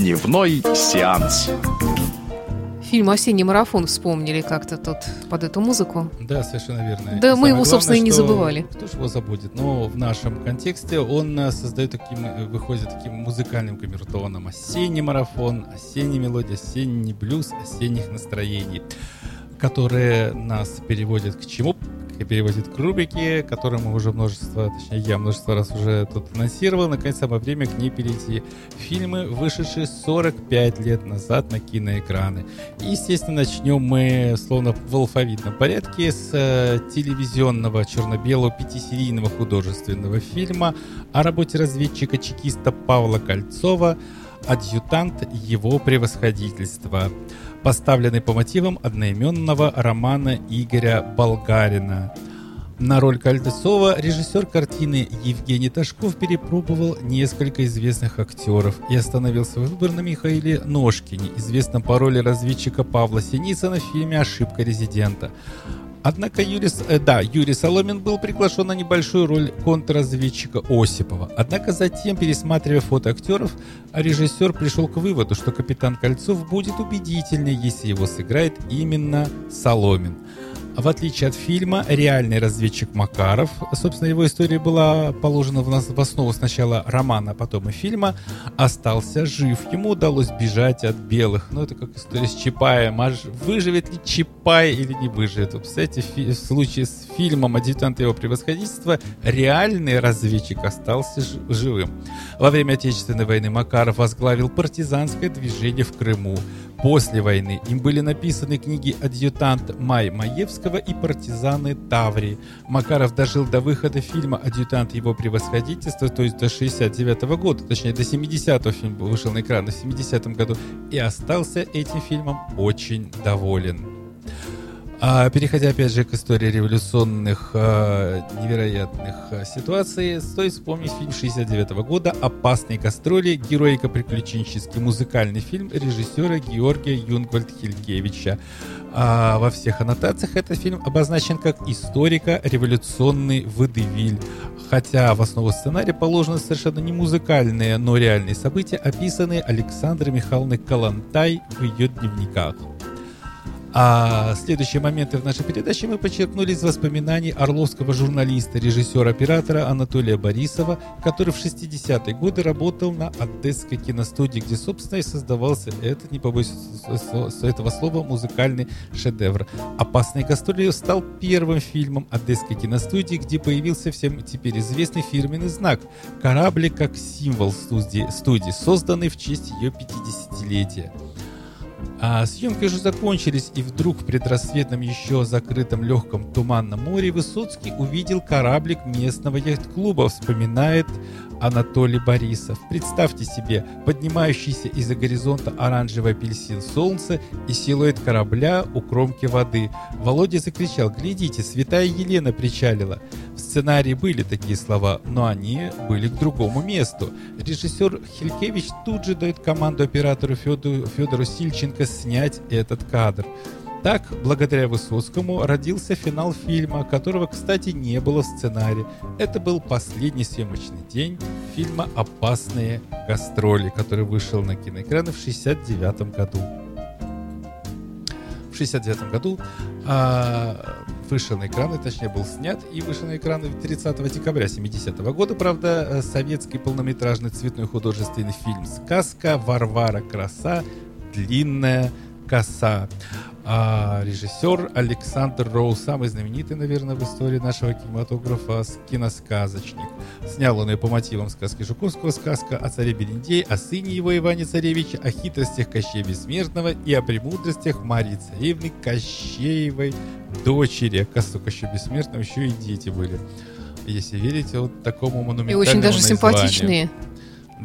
Дневной сеанс. Фильм «Осенний марафон» вспомнили как-то тут под эту музыку. Да, совершенно верно. Да, И мы его, собственно, и не забывали. Кто же его забудет? Но в нашем контексте он э, создает таким, э, выходит таким музыкальным камертоном. Осенний марафон, осенняя мелодия, осенний блюз, осенних настроений, которые нас переводят к чему? И переводит к которую мы уже множество, точнее я множество раз уже тут анонсировал. Наконец самое время к ней перейти. Фильмы, вышедшие 45 лет назад на киноэкраны. И, естественно, начнем мы словно в алфавитном порядке с э, телевизионного черно-белого пятисерийного художественного фильма о работе разведчика-чекиста Павла Кольцова «Адъютант его превосходительства», поставленный по мотивам одноименного романа Игоря Болгарина. На роль Кольцова режиссер картины Евгений Ташков перепробовал несколько известных актеров и остановил свой выбор на Михаиле Ножкине, известном по роли разведчика Павла Синицына в фильме «Ошибка резидента». Однако Юрий, э, да, Юрий Соломин был приглашен на небольшую роль контрразведчика Осипова. Однако затем, пересматривая фото актеров, режиссер пришел к выводу, что капитан Кольцов будет убедительнее, если его сыграет именно Соломин. В отличие от фильма, реальный разведчик Макаров, собственно, его история была положена в, нас, в основу сначала романа, а потом и фильма, остался жив. Ему удалось бежать от белых. Ну, это как история с Чапаем. А выживет ли Чапай или не выживет? Вот, кстати, в случае с фильмом «Адъютант его превосходительства» реальный разведчик остался живым. Во время Отечественной войны Макаров возглавил партизанское движение в Крыму. После войны им были написаны книги «Адъютант Май Маевского» и «Партизаны Таврии». Макаров дожил до выхода фильма «Адъютант его превосходительства», то есть до 69 года, точнее до 70-го фильм вышел на экраны в 70 году, и остался этим фильмом очень доволен. А, переходя опять же к истории революционных а, невероятных а, ситуаций, стоит вспомнить фильм 69 года «Опасные гастроли. Героико-приключенческий музыкальный фильм режиссера Георгия Юнгвальд-Хилькевича». А, во всех аннотациях этот фильм обозначен как историко-революционный водевиль. Хотя в основу сценария положены совершенно не музыкальные, но реальные события, описанные Александрой Михайловной Калантай в ее дневниках. А следующие моменты в нашей передаче мы подчеркнули из воспоминаний орловского журналиста, режиссера-оператора Анатолия Борисова, который в 60-е годы работал на Одесской киностудии, где, собственно, и создавался этот, не побоюсь этого слова, музыкальный шедевр. «Опасные гастроли» стал первым фильмом Одесской киностудии, где появился всем теперь известный фирменный знак «Кораблик как символ студии, студии созданный в честь ее 50-летия. А съемки уже закончились, и вдруг в предрассветном еще закрытом легком туманном море Высоцкий увидел кораблик местного яхт-клуба, вспоминает Анатолий Борисов. Представьте себе, поднимающийся из-за горизонта оранжевый апельсин солнца и силуэт корабля у кромки воды. Володя закричал «Глядите, святая Елена причалила!» В сценарии были такие слова, но они были к другому месту. Режиссер Хилькевич тут же дает команду оператору Федору, Федору Сильченко снять этот кадр. Так, благодаря Высоцкому родился финал фильма, которого, кстати, не было в сценарии. Это был последний съемочный день фильма «Опасные гастроли», который вышел на киноэкраны в 1969 году. В 1969 году а, вышел на экраны, точнее был снят и вышел на экраны 30 декабря 70 года. Правда, э, советский полнометражный цветной художественный фильм «Сказка. Варвара. Краса. Длинная коса». А режиссер Александр Роу, самый знаменитый, наверное, в истории нашего кинематографа киносказочник. Снял он ее по мотивам сказки Жуковского «Сказка о царе Берендее», о сыне его Иване Царевиче, о хитростях Кощея Бессмертного и о премудростях Марии Царевны Кощеевой дочери. Оказывается, у Кощея Бессмертного еще и дети были. Если верите вот такому И монументальному очень даже названию. симпатичные.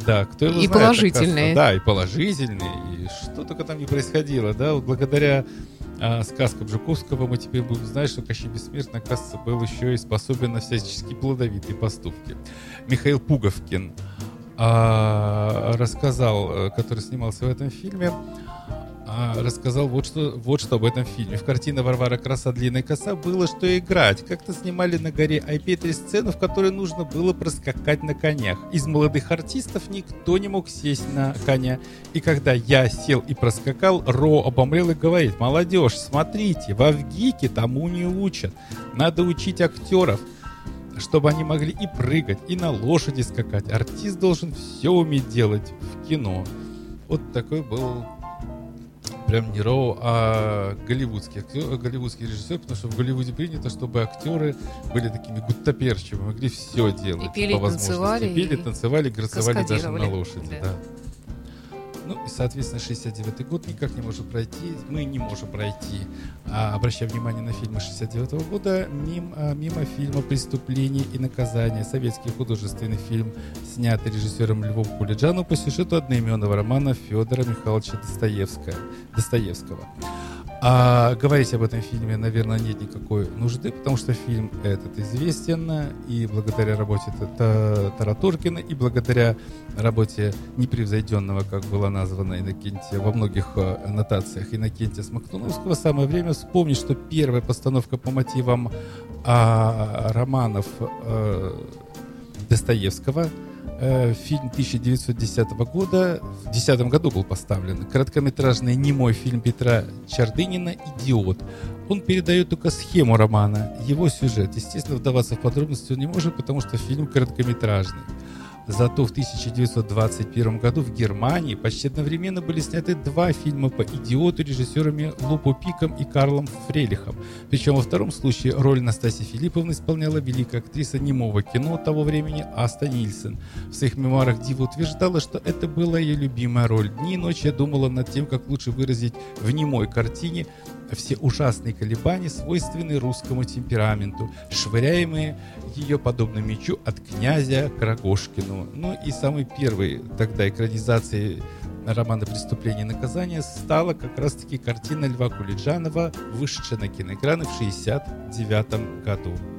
Да, кто его И знает, положительные. Да, и положительные. И что только там не происходило, да, вот благодаря а, сказкам Жуковского мы теперь будем знать, что Кощей Бессмертный, оказывается, был еще и способен на всяческие плодовитые поступки. Михаил Пуговкин а, рассказал, э, который снимался в этом фильме, а, рассказал вот что, вот что об этом фильме. В картине «Варвара краса длинная коса» было что играть. Как-то снимали на горе Айпетри сцену, в которой нужно было проскакать на конях. Из молодых артистов никто не мог сесть на коня. И когда я сел и проскакал, Ро обомрел и говорит, молодежь, смотрите, в Авгике тому не учат. Надо учить актеров чтобы они могли и прыгать, и на лошади скакать. Артист должен все уметь делать в кино. Вот такой был прям не Роу, а голливудский актер, голливудский режиссер, потому что в Голливуде принято, чтобы актеры были такими гуттаперчивыми, могли все делать И пели, по возможности. танцевали, пели, и танцевали, грацевали даже на лошади. Да. Да. Ну и, соответственно, 69 год никак не может пройти, мы не можем пройти, а, обращая внимание на фильмы 69 года, мимо, а, мимо фильма «Преступление и наказание», советский художественный фильм, снятый режиссером Львом Кулиджаном по сюжету одноименного романа Федора Михайловича Достоевского. А говорить об этом фильме, наверное, нет никакой нужды, потому что фильм этот известен, и благодаря работе Та- Таратуркина, и благодаря работе непревзойденного, как было названо Иннокентия во многих э, аннотациях Иннокентия Смоктуновского, самое время вспомнить, что первая постановка по мотивам а, романов э, Достоевского – фильм 1910 года, в 2010 году был поставлен. Короткометражный немой фильм Петра Чардынина «Идиот». Он передает только схему романа, его сюжет. Естественно, вдаваться в подробности он не может, потому что фильм короткометражный. Зато в 1921 году в Германии почти одновременно были сняты два фильма по «Идиоту» режиссерами Лупо Пиком и Карлом Фрелихом. Причем во втором случае роль Настасьи Филипповны исполняла великая актриса немого кино того времени Аста Нильсен. В своих мемуарах Дива утверждала, что это была ее любимая роль. Дни и ночи я думала над тем, как лучше выразить в немой картине все ужасные колебания, свойственные русскому темпераменту, швыряемые ее подобно мечу от князя к Рогошкину. Ну и самый первый тогда экранизацией романа «Преступление и наказание» стала как раз-таки картина Льва Кулиджанова, вышедшая на киноэкраны в 1969 году.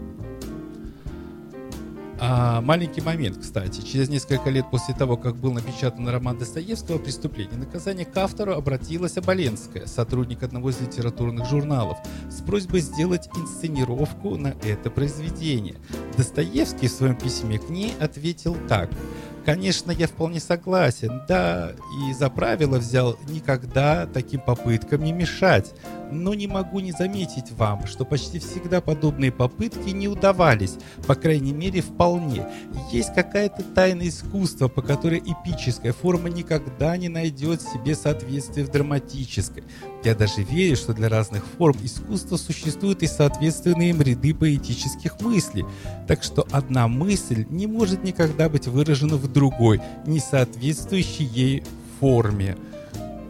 А, маленький момент, кстати. Через несколько лет после того, как был напечатан роман Достоевского «Преступление и наказание», к автору обратилась Оболенская, сотрудник одного из литературных журналов, с просьбой сделать инсценировку на это произведение. Достоевский в своем письме к ней ответил так – Конечно, я вполне согласен, да, и за правило взял никогда таким попыткам не мешать. Но не могу не заметить вам, что почти всегда подобные попытки не удавались, по крайней мере вполне. Есть какая-то тайна искусства, по которой эпическая форма никогда не найдет себе соответствия в драматической. Я даже верю, что для разных форм искусства существуют и соответственные им ряды поэтических мыслей. Так что одна мысль не может никогда быть выражена в другой, не соответствующей ей форме.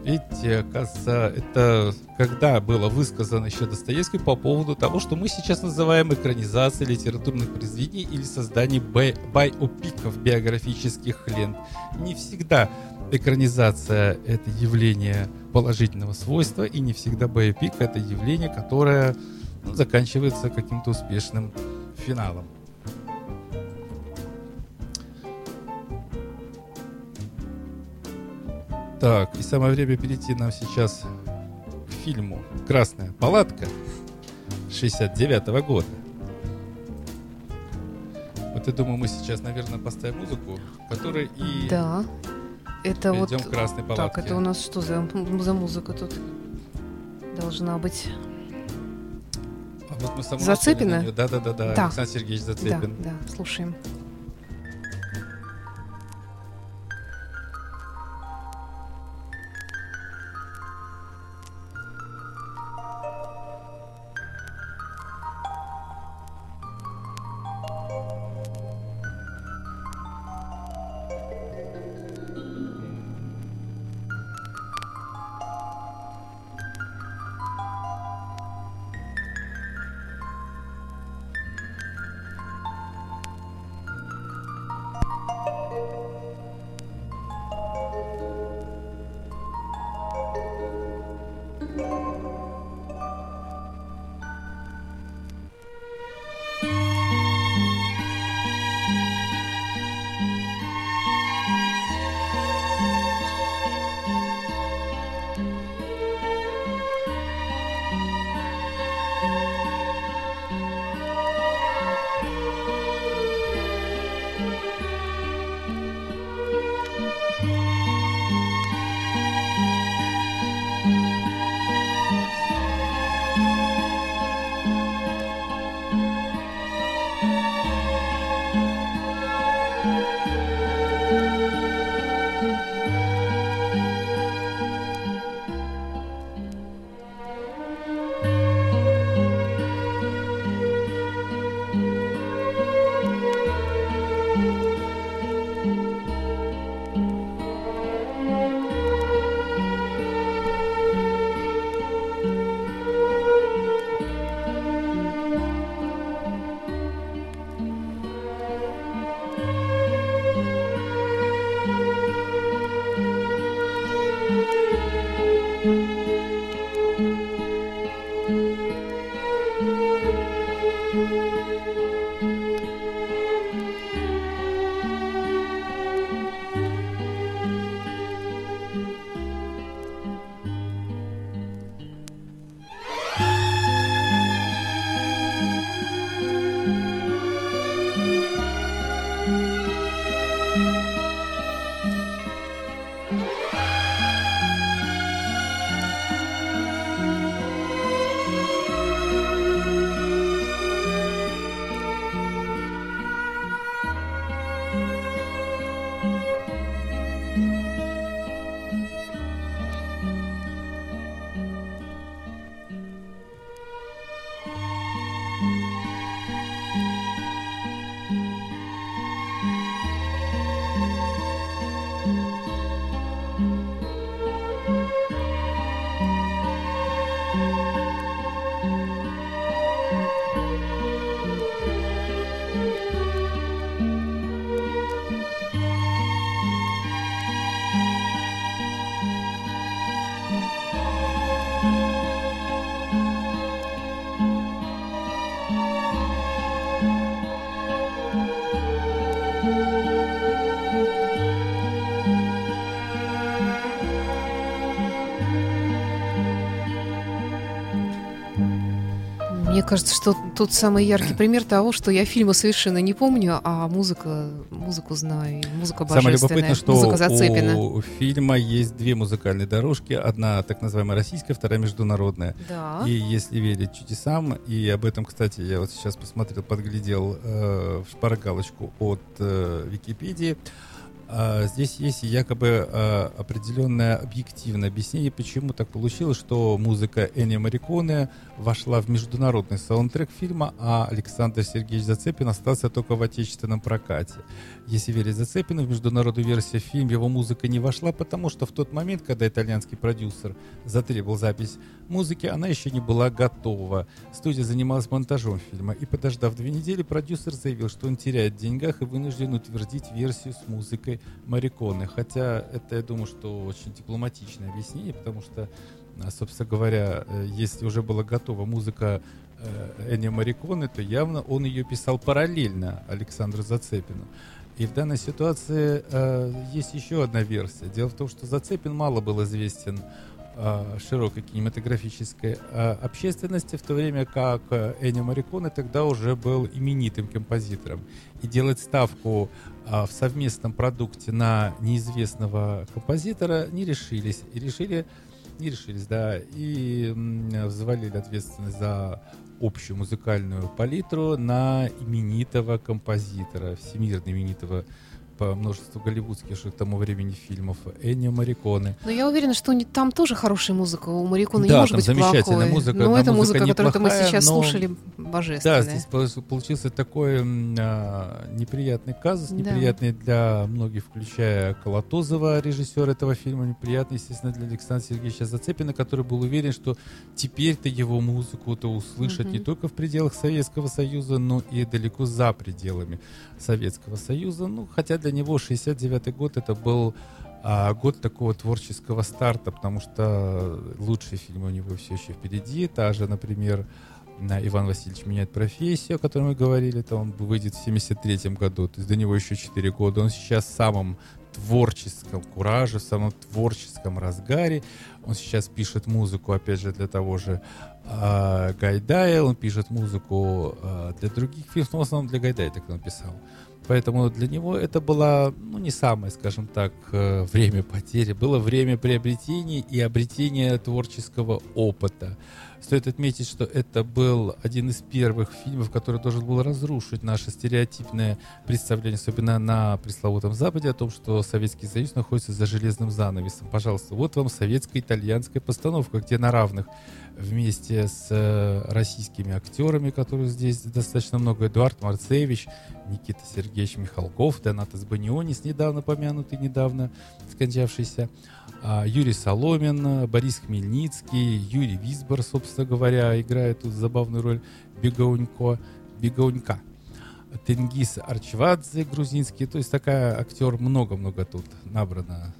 Видите, оказывается, это когда было высказано еще Достоевский по поводу того, что мы сейчас называем экранизацией литературных произведений или созданием байопиков биографических лент. Не всегда экранизация — это явление положительного свойства, и не всегда боепик — это явление, которое ну, заканчивается каким-то успешным финалом. Так, и самое время перейти нам сейчас к фильму «Красная палатка» 69 -го года. Вот я думаю, мы сейчас, наверное, поставим музыку, которая и Да. Это перейдем вот... красной палатке. Так, это у нас что за, за музыка тут должна быть? А вот мы Зацепина? Да-да-да, Да. Александр Сергеевич Зацепин. Да, да, слушаем. Кажется, что тут самый яркий пример того, что я фильма совершенно не помню, а музыка, музыку знаю, музыка Самое божественная, любопытное, что музыка Зацепина. у фильма есть две музыкальные дорожки. Одна так называемая российская, вторая международная. Да. И если верить чудесам, и об этом, кстати, я вот сейчас посмотрел, подглядел э, в шпаргалочку от э, Википедии, Здесь есть якобы а, определенное объективное объяснение, почему так получилось, что музыка Энни Мариконе вошла в международный саундтрек фильма, а Александр Сергеевич Зацепин остался только в отечественном прокате. Если верить Зацепину, в международную версию фильма его музыка не вошла, потому что в тот момент, когда итальянский продюсер затребовал запись музыки, она еще не была готова. Студия занималась монтажом фильма, и подождав две недели, продюсер заявил, что он теряет в деньгах и вынужден утвердить версию с музыкой Мариконы. Хотя это, я думаю, что очень дипломатичное объяснение, потому что, а, собственно говоря, э, если уже была готова музыка э, Энни Мариконы, то явно он ее писал параллельно Александру Зацепину. И в данной ситуации э, есть еще одна версия. Дело в том, что Зацепин мало был известен широкой кинематографической э, общественности, в то время как э, Энни Мариконе тогда уже был именитым композитором. И делать ставку э, в совместном продукте на неизвестного композитора не решились. И решили, не решились, да, и взвалили ответственность за общую музыкальную палитру на именитого композитора, всемирно именитого по множеству голливудских к тому времени фильмов Эннио Мариконе. Но я уверена, что не- там тоже хорошая музыка. У Марикона не Да, может там быть замечательная плохой. музыка, Но эта музыка музыка, которую мы сейчас но- слушали, Да, божественная. здесь пол- получился такой а, неприятный казус, Да. неприятный для многих, включая Колотозова, режиссера этого фильма, неприятный, естественно, для Александра Сергеевича Зацепина, который был уверен, что теперь-то его музыку-то услышат Мгм. не только в пределах Советского Союза, но и далеко за пределами Советского Союза. Ну, хотя для него 69 год это был а, год такого творческого старта, потому что лучшие фильмы у него все еще впереди. Та же, например, на Иван Васильевич меняет профессию, о которой мы говорили, то он выйдет в 73 году, то есть до него еще 4 года. Он сейчас в самом творческом кураже, в самом творческом разгаре. Он сейчас пишет музыку, опять же, для того же а, Гайдая, он пишет музыку а, для других фильмов, но в основном для Гайдая так он писал. Поэтому для него это было, ну, не самое, скажем так, э, время потери. Было время приобретения и обретения творческого опыта. Стоит отметить, что это был один из первых фильмов, который должен был разрушить наше стереотипное представление, особенно на пресловутом Западе, о том, что Советский Союз находится за железным занавесом. Пожалуйста, вот вам советско-итальянская постановка, где на равных вместе с э, российскими актерами, которых здесь достаточно много, Эдуард Марцевич, Никита Сергеевич Михалков, Донатас Банионис, недавно помянутый, недавно скончавшийся, Юрий Соломин, Борис Хмельницкий, Юрий Висбор, собственно говоря, играет тут забавную роль Бегаунько, Бегаунька. Тенгиз Арчвадзе, грузинский, то есть такая актер, много-много тут набрано,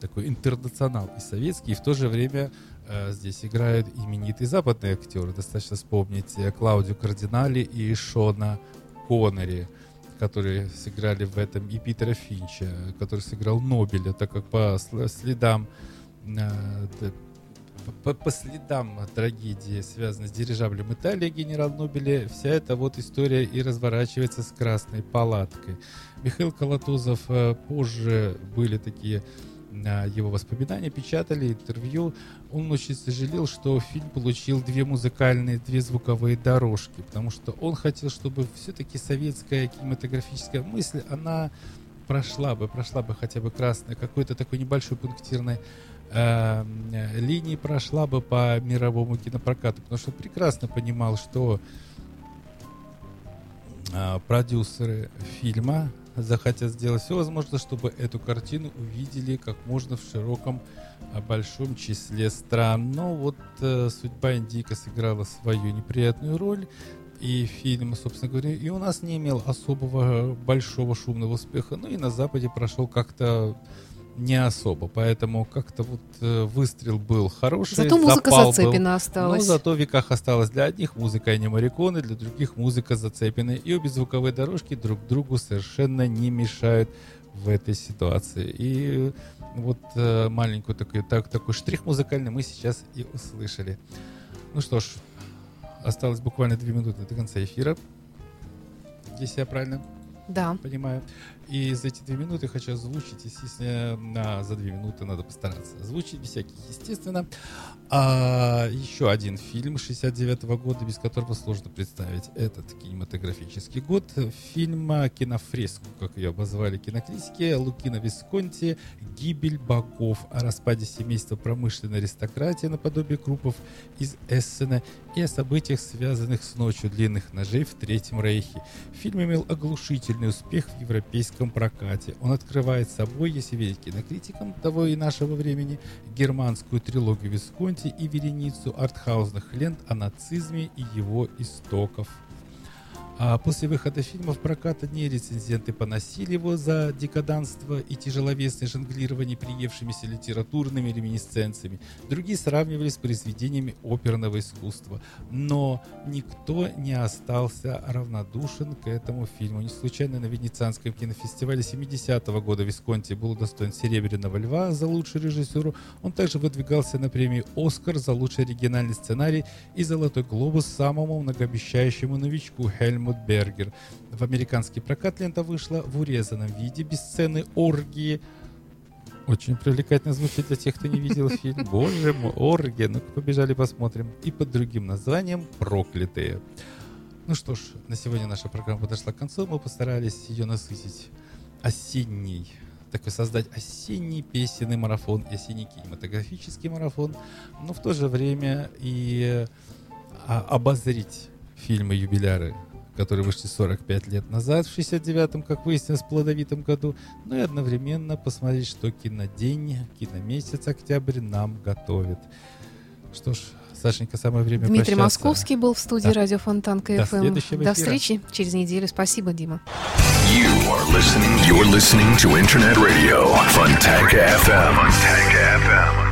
такой интернационал и советский, и в то же время э, здесь играют именитые западные актеры. Достаточно вспомнить Клаудио Кардинали и Шона Коннери, которые сыграли в этом, и Питера Финча, который сыграл Нобеля, так как по сл- следам э, по, по следам трагедии, связанной с дирижаблем Италии генерал Нобеля, вся эта вот история и разворачивается с красной палаткой. Михаил Колотозов э, позже были такие его воспоминания, печатали интервью. Он очень сожалел, что фильм получил две музыкальные, две звуковые дорожки, потому что он хотел, чтобы все-таки советская кинематографическая мысль, она прошла бы, прошла бы хотя бы красной, какой-то такой небольшой пунктирной э, э, линии прошла бы по мировому кинопрокату, потому что он прекрасно понимал, что э, продюсеры фильма захотят сделать все возможное, чтобы эту картину увидели как можно в широком э, большом числе стран. Но вот э, судьба Индийка сыграла свою неприятную роль. И фильм, собственно говоря, и у нас не имел особого большого шумного успеха. Ну и на Западе прошел как-то не особо. Поэтому как-то вот э, выстрел был хороший. Зато музыка был. Зацепина Но осталась. зато в веках осталось для одних музыка Энни Мариконы, для других музыка Зацепина. И обе звуковые дорожки друг другу совершенно не мешают в этой ситуации. И вот э, маленькую такой, так, такой штрих музыкальный мы сейчас и услышали. Ну что ж, Осталось буквально две минуты до конца эфира. Если я правильно Да. понимаю. И за эти две минуты хочу озвучить, естественно, за две минуты надо постараться озвучить, без всяких, естественно. А, еще один фильм 69 года, без которого сложно представить этот кинематографический год. Фильм «Кинофреску», как ее обозвали кинокритики, Лукино Висконти «Гибель богов» о распаде семейства промышленной аристократии наподобие группов из Эссена и о событиях, связанных с ночью длинных ножей в Третьем Рейхе. Фильм имел оглушительный успех в европейском прокате. Он открывает собой, если верить кинокритикам того и нашего времени, германскую трилогию Висконти и вереницу артхаузных лент о нацизме и его истоков. А после выхода фильма в прокат одни рецензенты поносили его за декаданство и тяжеловесное жонглирование приевшимися литературными реминисценциями. Другие сравнивали с произведениями оперного искусства. Но никто не остался равнодушен к этому фильму. Не случайно на Венецианском кинофестивале 70-го года Висконти был удостоен Серебряного Льва за лучшую режиссуру. Он также выдвигался на премию «Оскар» за лучший оригинальный сценарий и «Золотой глобус» самому многообещающему новичку Хельмут Бергер. В американский прокат лента вышла в урезанном виде, без сцены оргии. Очень привлекательно звучит для тех, кто не видел фильм. Боже мой, оргия. Ну-ка, побежали посмотрим. И под другим названием «Проклятые». Ну что ж, на сегодня наша программа подошла к концу. Мы постарались ее насытить осенней такой создать осенний песенный марафон и осенний кинематографический марафон, но в то же время и а, обозрить фильмы-юбиляры, которые вышли 45 лет назад, в 69-м, как выяснилось, в плодовитом году, ну и одновременно посмотреть, что кинодень, киномесяц октябрь нам готовит. Что ж, Сашенька, самое время Дмитрий прощаться. Московский был в студии Да. радио Фонтан До КФМ. До эфира. встречи через неделю. Спасибо, Дима. You are listening. You're listening to Internet Radio Fontanka FM. Fontanka FM.